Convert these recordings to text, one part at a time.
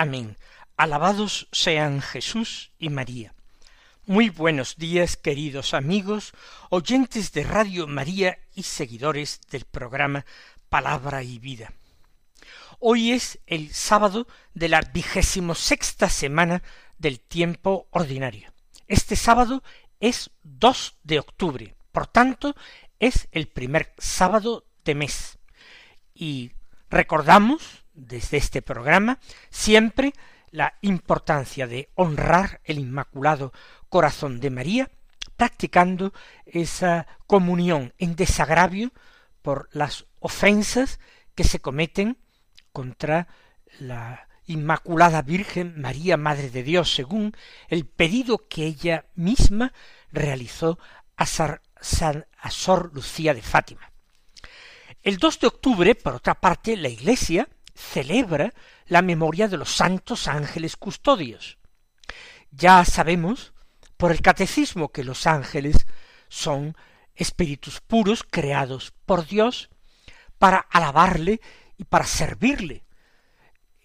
Amén. Alabados sean Jesús y María. Muy buenos días, queridos amigos, oyentes de Radio María y seguidores del programa Palabra y Vida. Hoy es el sábado de la vigésimo sexta semana del tiempo ordinario. Este sábado es 2 de octubre, por tanto, es el primer sábado de mes y recordamos desde este programa siempre la importancia de honrar el Inmaculado Corazón de María, practicando esa comunión en desagravio por las ofensas que se cometen contra la Inmaculada Virgen María Madre de Dios, según el pedido que ella misma realizó a, a Sor Lucía de Fátima. El 2 de octubre, por otra parte, la Iglesia celebra la memoria de los santos ángeles custodios. Ya sabemos por el catecismo que los ángeles son espíritus puros creados por Dios para alabarle y para servirle.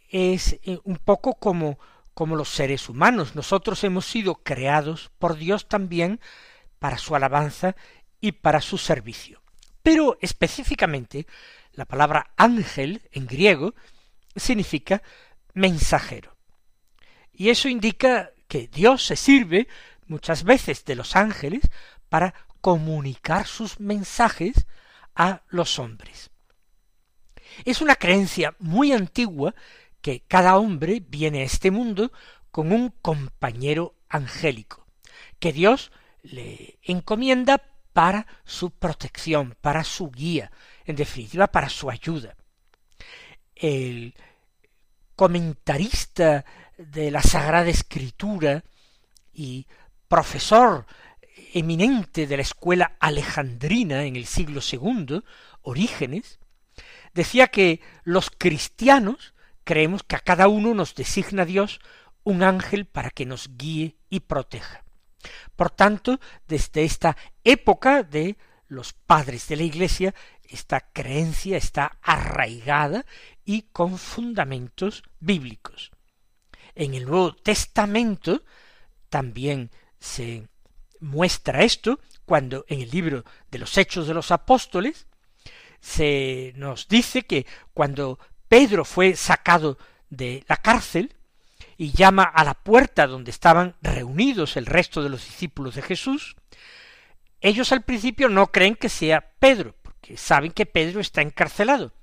Es eh, un poco como como los seres humanos. Nosotros hemos sido creados por Dios también para su alabanza y para su servicio. Pero específicamente la palabra ángel en griego significa mensajero. Y eso indica que Dios se sirve muchas veces de los ángeles para comunicar sus mensajes a los hombres. Es una creencia muy antigua que cada hombre viene a este mundo con un compañero angélico, que Dios le encomienda para su protección, para su guía, en definitiva para su ayuda. El comentarista de la Sagrada Escritura y profesor eminente de la escuela alejandrina en el siglo II, Orígenes, decía que los cristianos creemos que a cada uno nos designa Dios un ángel para que nos guíe y proteja. Por tanto, desde esta época de los padres de la Iglesia, esta creencia está arraigada y con fundamentos bíblicos. En el Nuevo Testamento también se muestra esto cuando en el libro de los Hechos de los Apóstoles se nos dice que cuando Pedro fue sacado de la cárcel, y llama a la puerta donde estaban reunidos el resto de los discípulos de Jesús, ellos al principio no creen que sea Pedro, porque saben que Pedro está encarcelado.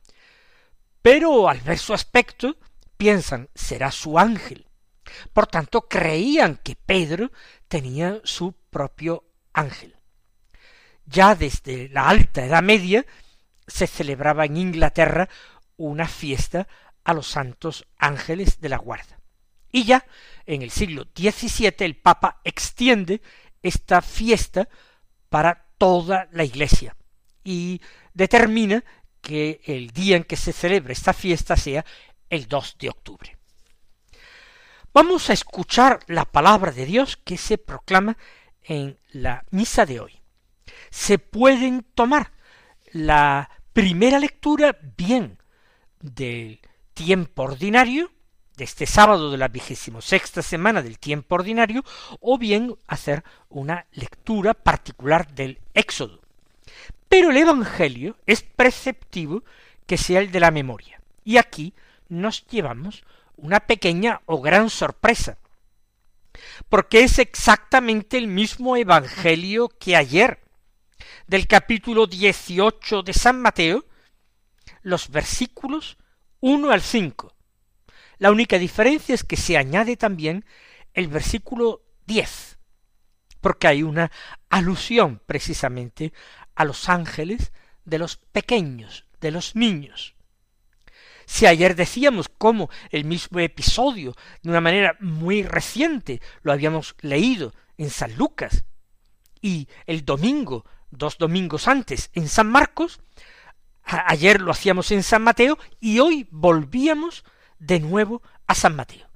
Pero al ver su aspecto, piensan, será su ángel. Por tanto, creían que Pedro tenía su propio ángel. Ya desde la alta Edad Media se celebraba en Inglaterra una fiesta a los santos ángeles de la guarda. Y ya en el siglo XVII el Papa extiende esta fiesta para toda la Iglesia y determina que el día en que se celebra esta fiesta sea el 2 de octubre. Vamos a escuchar la palabra de Dios que se proclama en la misa de hoy. Se pueden tomar la primera lectura bien del tiempo ordinario de este sábado de la vigésimo sexta semana del tiempo ordinario, o bien hacer una lectura particular del Éxodo. Pero el Evangelio es preceptivo que sea el de la memoria. Y aquí nos llevamos una pequeña o gran sorpresa, porque es exactamente el mismo Evangelio que ayer, del capítulo 18 de San Mateo, los versículos 1 al 5, la única diferencia es que se añade también el versículo 10, porque hay una alusión precisamente a los ángeles de los pequeños, de los niños. Si ayer decíamos cómo el mismo episodio, de una manera muy reciente, lo habíamos leído en San Lucas, y el domingo, dos domingos antes, en San Marcos, ayer lo hacíamos en San Mateo, y hoy volvíamos de nuevo a San Mateo.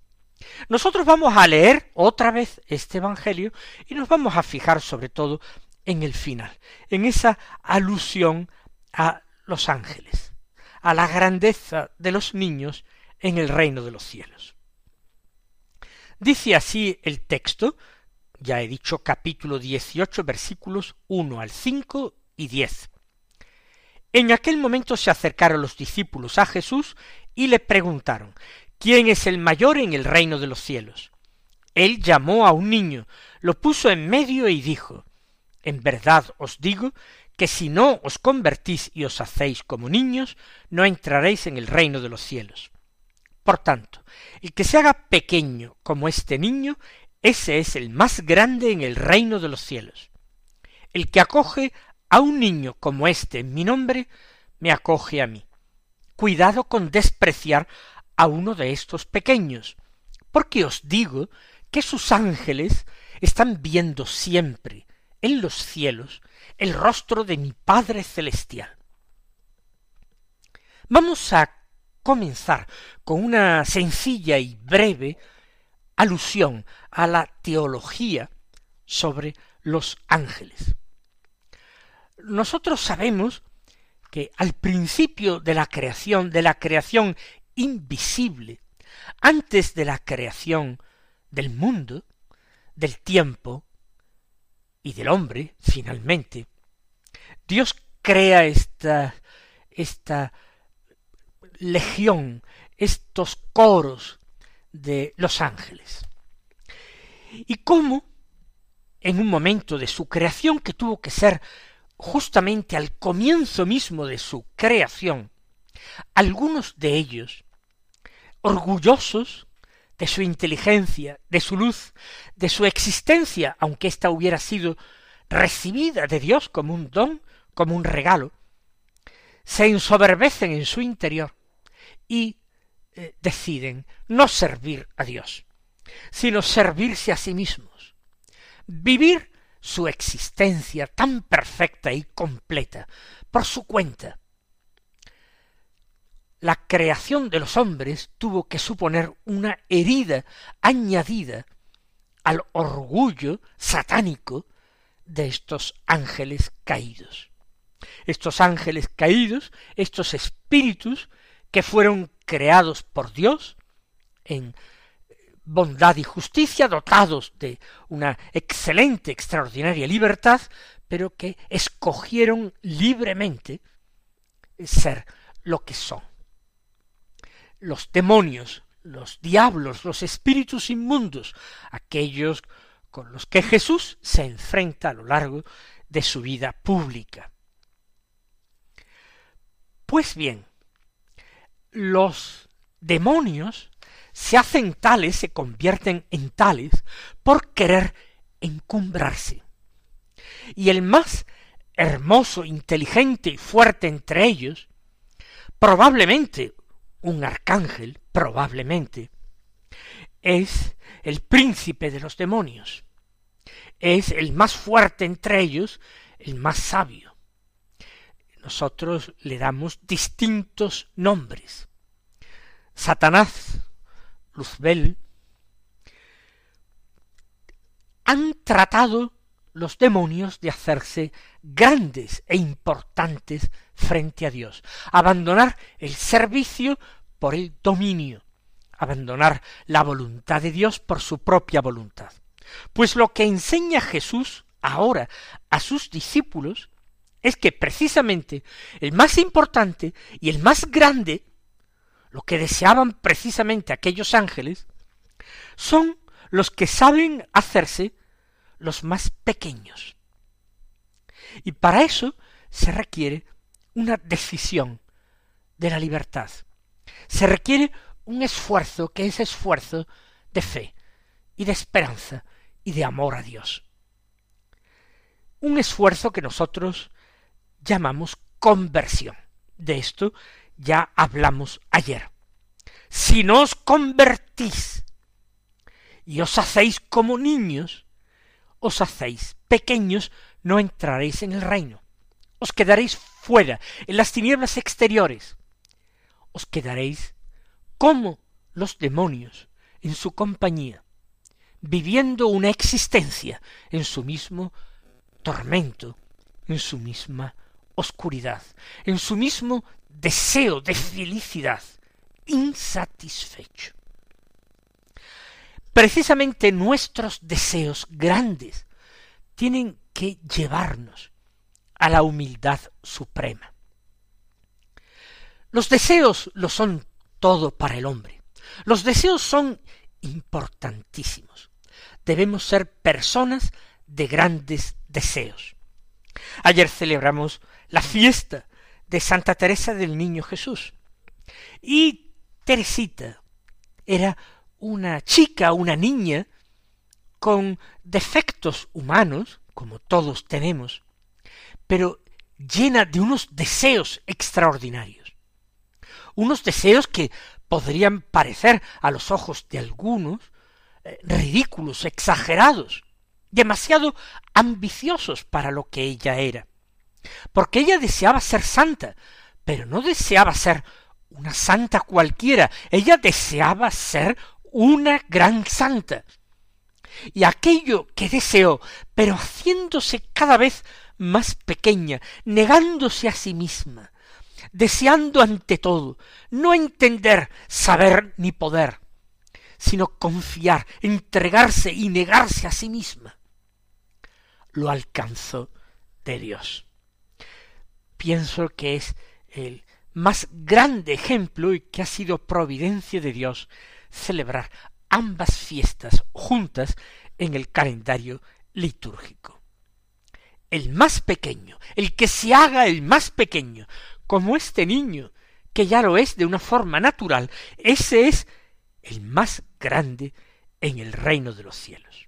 Nosotros vamos a leer otra vez este Evangelio y nos vamos a fijar sobre todo en el final, en esa alusión a los ángeles, a la grandeza de los niños en el reino de los cielos. Dice así el texto, ya he dicho capítulo 18 versículos 1 al 5 y 10. En aquel momento se acercaron los discípulos a Jesús y le preguntaron, ¿quién es el mayor en el reino de los cielos? Él llamó a un niño, lo puso en medio y dijo, En verdad os digo que si no os convertís y os hacéis como niños, no entraréis en el reino de los cielos. Por tanto, el que se haga pequeño como este niño, ese es el más grande en el reino de los cielos. El que acoge a un niño como este en mi nombre, me acoge a mí. Cuidado con despreciar a uno de estos pequeños, porque os digo que sus ángeles están viendo siempre en los cielos el rostro de mi Padre Celestial. Vamos a comenzar con una sencilla y breve alusión a la teología sobre los ángeles. Nosotros sabemos que al principio de la creación, de la creación invisible, antes de la creación del mundo, del tiempo y del hombre, finalmente, Dios crea esta, esta legión, estos coros de los ángeles. Y cómo, en un momento de su creación que tuvo que ser justamente al comienzo mismo de su creación, algunos de ellos, orgullosos de su inteligencia, de su luz, de su existencia, aunque ésta hubiera sido recibida de Dios como un don, como un regalo, se ensoberbecen en su interior y eh, deciden no servir a Dios, sino servirse a sí mismos, vivir su existencia tan perfecta y completa por su cuenta, la creación de los hombres tuvo que suponer una herida añadida al orgullo satánico de estos ángeles caídos. Estos ángeles caídos, estos espíritus que fueron creados por Dios en bondad y justicia, dotados de una excelente, extraordinaria libertad, pero que escogieron libremente ser lo que son los demonios, los diablos, los espíritus inmundos, aquellos con los que Jesús se enfrenta a lo largo de su vida pública. Pues bien, los demonios se hacen tales, se convierten en tales, por querer encumbrarse. Y el más hermoso, inteligente y fuerte entre ellos, probablemente un arcángel, probablemente, es el príncipe de los demonios, es el más fuerte entre ellos, el más sabio. Nosotros le damos distintos nombres. Satanás, Luzbel, han tratado los demonios de hacerse grandes e importantes frente a Dios, abandonar el servicio por el dominio, abandonar la voluntad de Dios por su propia voluntad. Pues lo que enseña Jesús ahora a sus discípulos es que precisamente el más importante y el más grande, lo que deseaban precisamente aquellos ángeles, son los que saben hacerse los más pequeños. Y para eso se requiere una decisión de la libertad. Se requiere un esfuerzo que es esfuerzo de fe y de esperanza y de amor a Dios. Un esfuerzo que nosotros llamamos conversión. De esto ya hablamos ayer. Si no os convertís y os hacéis como niños, os hacéis pequeños, no entraréis en el reino. Os quedaréis fuera, en las tinieblas exteriores. Os quedaréis como los demonios en su compañía, viviendo una existencia en su mismo tormento, en su misma oscuridad, en su mismo deseo de felicidad insatisfecho. Precisamente nuestros deseos grandes tienen que llevarnos a la humildad suprema. Los deseos lo son todo para el hombre. Los deseos son importantísimos. Debemos ser personas de grandes deseos. Ayer celebramos la fiesta de Santa Teresa del Niño Jesús. Y Teresita era una chica, una niña, con defectos humanos, como todos tenemos, pero llena de unos deseos extraordinarios. Unos deseos que podrían parecer a los ojos de algunos eh, ridículos, exagerados, demasiado ambiciosos para lo que ella era. Porque ella deseaba ser santa, pero no deseaba ser una santa cualquiera, ella deseaba ser una gran santa. Y aquello que deseó, pero haciéndose cada vez más pequeña, negándose a sí misma, deseando ante todo no entender, saber ni poder, sino confiar, entregarse y negarse a sí misma, lo alcanzó de Dios. Pienso que es el más grande ejemplo y que ha sido providencia de Dios celebrar ambas fiestas juntas en el calendario litúrgico. El más pequeño, el que se haga el más pequeño, como este niño, que ya lo es de una forma natural, ese es el más grande en el reino de los cielos.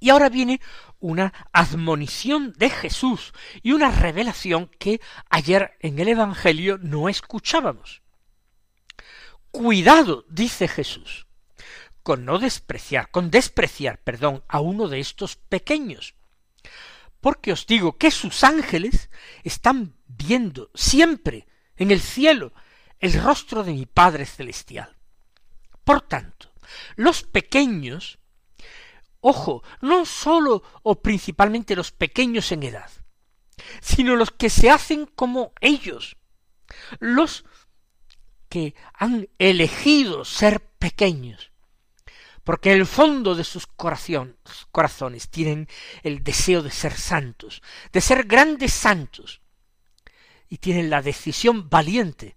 Y ahora viene una admonición de Jesús y una revelación que ayer en el Evangelio no escuchábamos. Cuidado, dice Jesús, con no despreciar, con despreciar, perdón, a uno de estos pequeños. Porque os digo que sus ángeles están viendo siempre en el cielo el rostro de mi Padre Celestial. Por tanto, los pequeños, ojo, no sólo o principalmente los pequeños en edad, sino los que se hacen como ellos, los que han elegido ser pequeños, porque el fondo de sus corazones tienen el deseo de ser santos, de ser grandes santos, y tienen la decisión valiente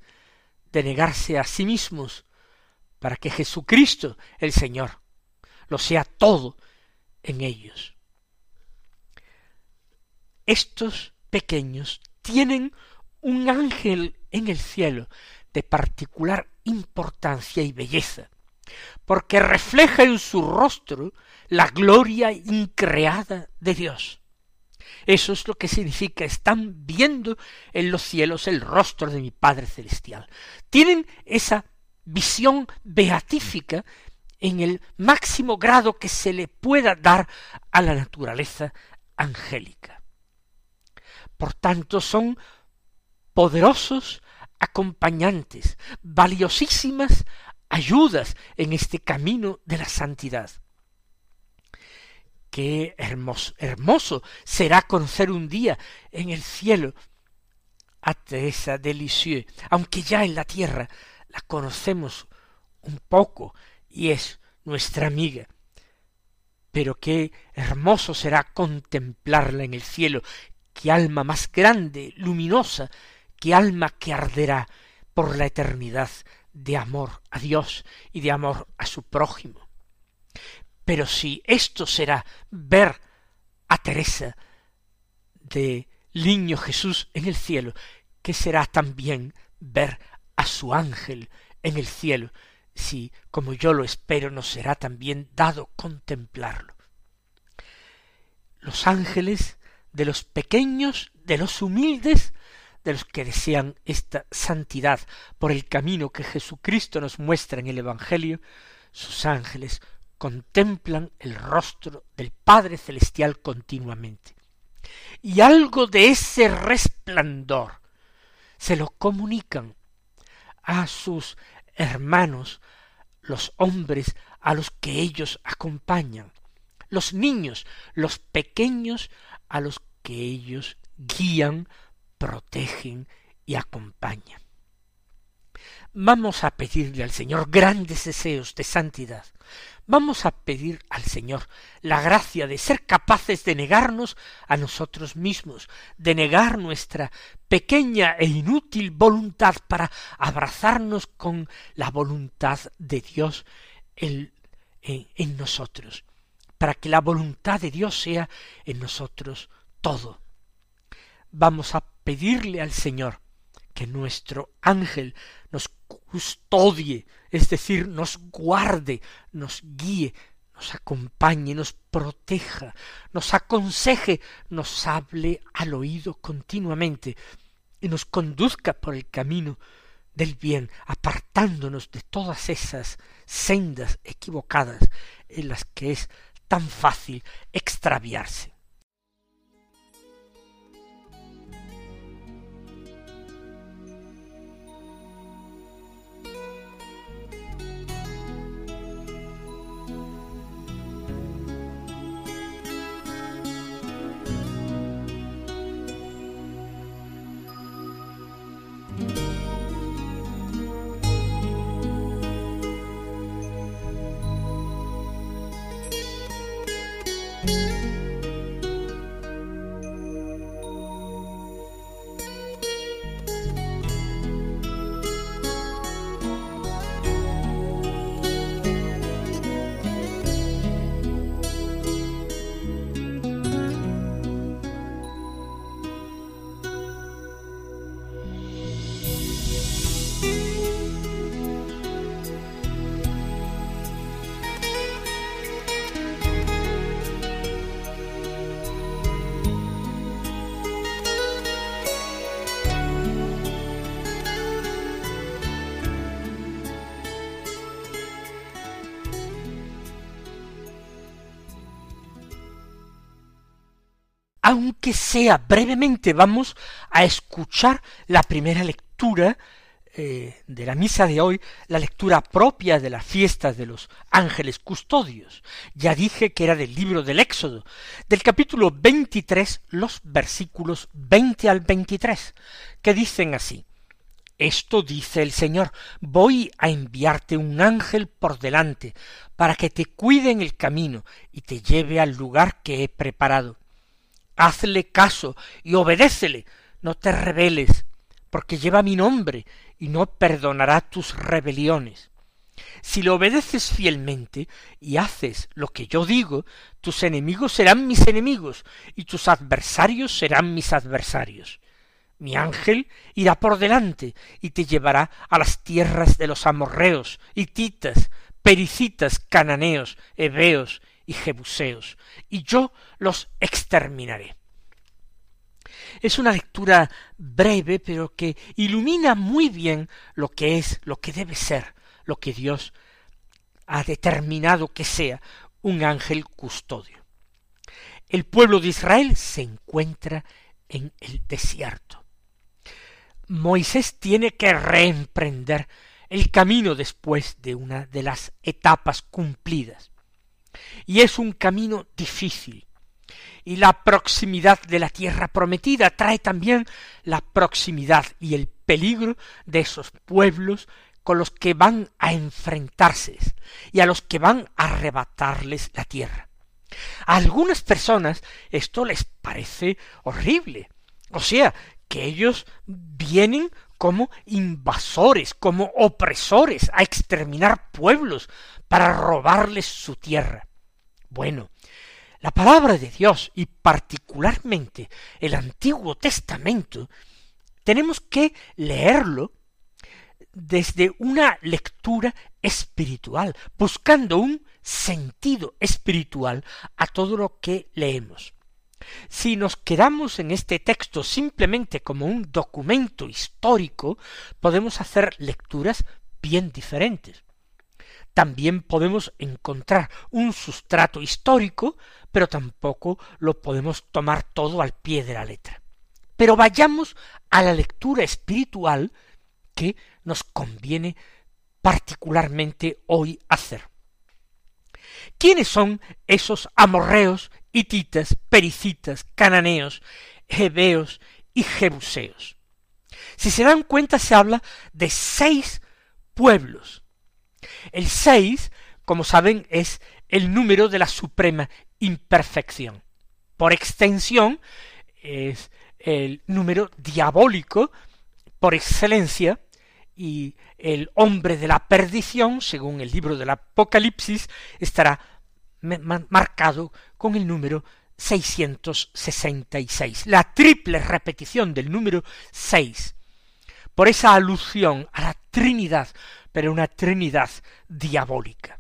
de negarse a sí mismos para que Jesucristo, el Señor, lo sea todo en ellos. Estos pequeños tienen un ángel en el cielo de particular importancia y belleza, porque refleja en su rostro la gloria increada de Dios. Eso es lo que significa, están viendo en los cielos el rostro de mi Padre Celestial. Tienen esa visión beatífica en el máximo grado que se le pueda dar a la naturaleza angélica. Por tanto, son poderosos acompañantes, valiosísimas ayudas en este camino de la santidad. Qué hermoso, será conocer un día en el cielo a Teresa de Lisieux, aunque ya en la tierra la conocemos un poco y es nuestra amiga. Pero qué hermoso será contemplarla en el cielo, qué alma más grande, luminosa, qué alma que arderá por la eternidad de amor a Dios y de amor a su prójimo. Pero si esto será ver a Teresa de Niño Jesús en el cielo, ¿qué será también ver a su ángel en el cielo, si, como yo lo espero, nos será también dado contemplarlo. Los ángeles de los pequeños, de los humildes, de los que desean esta santidad por el camino que Jesucristo nos muestra en el Evangelio, sus ángeles contemplan el rostro del Padre Celestial continuamente. Y algo de ese resplandor se lo comunican a sus hermanos, los hombres a los que ellos acompañan, los niños, los pequeños a los que ellos guían, protegen y acompañan. Vamos a pedirle al Señor grandes deseos de santidad. Vamos a pedir al Señor la gracia de ser capaces de negarnos a nosotros mismos, de negar nuestra pequeña e inútil voluntad para abrazarnos con la voluntad de Dios en, en nosotros, para que la voluntad de Dios sea en nosotros todo. Vamos a pedirle al Señor que nuestro ángel nos custodie, es decir, nos guarde, nos guíe, nos acompañe, nos proteja, nos aconseje, nos hable al oído continuamente y nos conduzca por el camino del bien, apartándonos de todas esas sendas equivocadas en las que es tan fácil extraviarse. Aunque sea brevemente, vamos a escuchar la primera lectura eh, de la misa de hoy, la lectura propia de las fiestas de los ángeles custodios. Ya dije que era del libro del Éxodo, del capítulo 23, los versículos 20 al 23, que dicen así. Esto dice el Señor, voy a enviarte un ángel por delante, para que te cuide en el camino y te lleve al lugar que he preparado hazle caso y obedécele, no te rebeles, porque lleva mi nombre y no perdonará tus rebeliones. Si lo obedeces fielmente y haces lo que yo digo, tus enemigos serán mis enemigos y tus adversarios serán mis adversarios. Mi ángel irá por delante y te llevará a las tierras de los amorreos, hititas, pericitas, cananeos, heveos y jebuseos, y yo los exterminaré. Es una lectura breve, pero que ilumina muy bien lo que es, lo que debe ser, lo que Dios ha determinado que sea un ángel custodio. El pueblo de Israel se encuentra en el desierto. Moisés tiene que reemprender el camino después de una de las etapas cumplidas. Y es un camino difícil. Y la proximidad de la tierra prometida trae también la proximidad y el peligro de esos pueblos con los que van a enfrentarse y a los que van a arrebatarles la tierra. A algunas personas esto les parece horrible. O sea, que ellos vienen como invasores, como opresores, a exterminar pueblos para robarles su tierra. Bueno, la palabra de Dios y particularmente el Antiguo Testamento, tenemos que leerlo desde una lectura espiritual, buscando un sentido espiritual a todo lo que leemos. Si nos quedamos en este texto simplemente como un documento histórico, podemos hacer lecturas bien diferentes. También podemos encontrar un sustrato histórico, pero tampoco lo podemos tomar todo al pie de la letra. Pero vayamos a la lectura espiritual que nos conviene particularmente hoy hacer. ¿Quiénes son esos amorreos, hititas, pericitas, cananeos, hebeos y jebuseos? Si se dan cuenta, se habla de seis pueblos. El seis, como saben, es el número de la suprema imperfección. Por extensión, es el número diabólico por excelencia y el hombre de la perdición, según el libro del Apocalipsis, estará marcado con el número 666, la triple repetición del número seis, por esa alusión a la Trinidad, pero una Trinidad diabólica.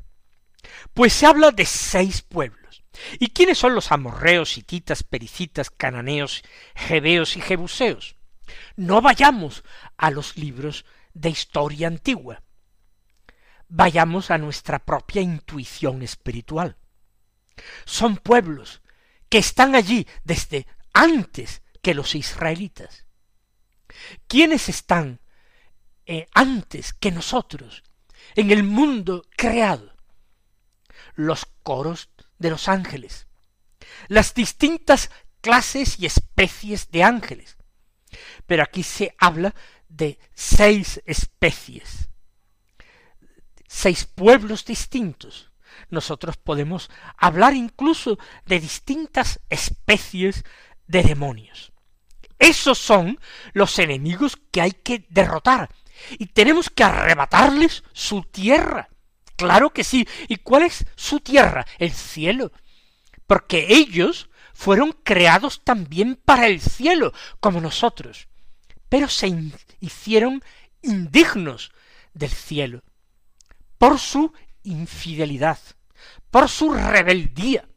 Pues se habla de seis pueblos. ¿Y quiénes son los amorreos, hititas, pericitas, cananeos, jebeos y jebuseos? No vayamos a los libros de historia antigua. Vayamos a nuestra propia intuición espiritual. Son pueblos que están allí desde antes que los israelitas. ¿Quiénes están eh, antes que nosotros en el mundo creado? Los coros de los ángeles, las distintas clases y especies de ángeles. Pero aquí se habla de seis especies, seis pueblos distintos. Nosotros podemos hablar incluso de distintas especies de demonios. Esos son los enemigos que hay que derrotar y tenemos que arrebatarles su tierra. Claro que sí. ¿Y cuál es su tierra? El cielo. Porque ellos fueron creados también para el cielo, como nosotros pero se hicieron indignos del cielo por su infidelidad, por su rebeldía.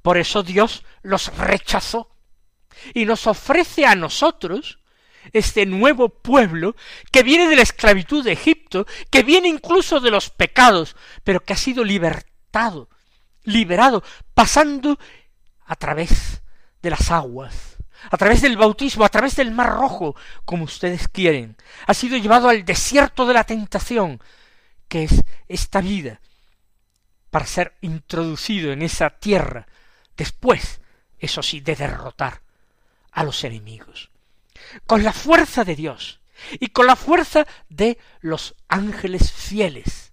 Por eso Dios los rechazó y nos ofrece a nosotros este nuevo pueblo que viene de la esclavitud de Egipto, que viene incluso de los pecados, pero que ha sido libertado, liberado, pasando a través de las aguas a través del bautismo, a través del mar rojo, como ustedes quieren, ha sido llevado al desierto de la tentación, que es esta vida, para ser introducido en esa tierra, después, eso sí, de derrotar a los enemigos. Con la fuerza de Dios y con la fuerza de los ángeles fieles,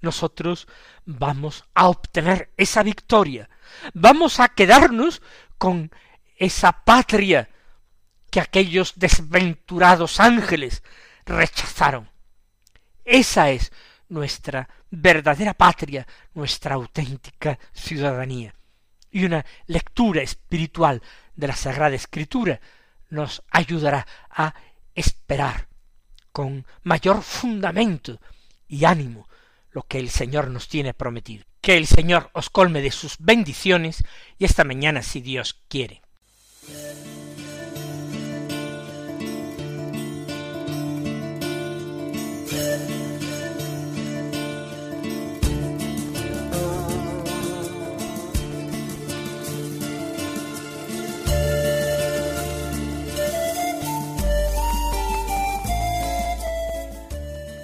nosotros vamos a obtener esa victoria, vamos a quedarnos con esa patria que aquellos desventurados ángeles rechazaron. Esa es nuestra verdadera patria, nuestra auténtica ciudadanía. Y una lectura espiritual de la Sagrada Escritura nos ayudará a esperar con mayor fundamento y ánimo lo que el Señor nos tiene prometido. Que el Señor os colme de sus bendiciones y esta mañana, si Dios quiere.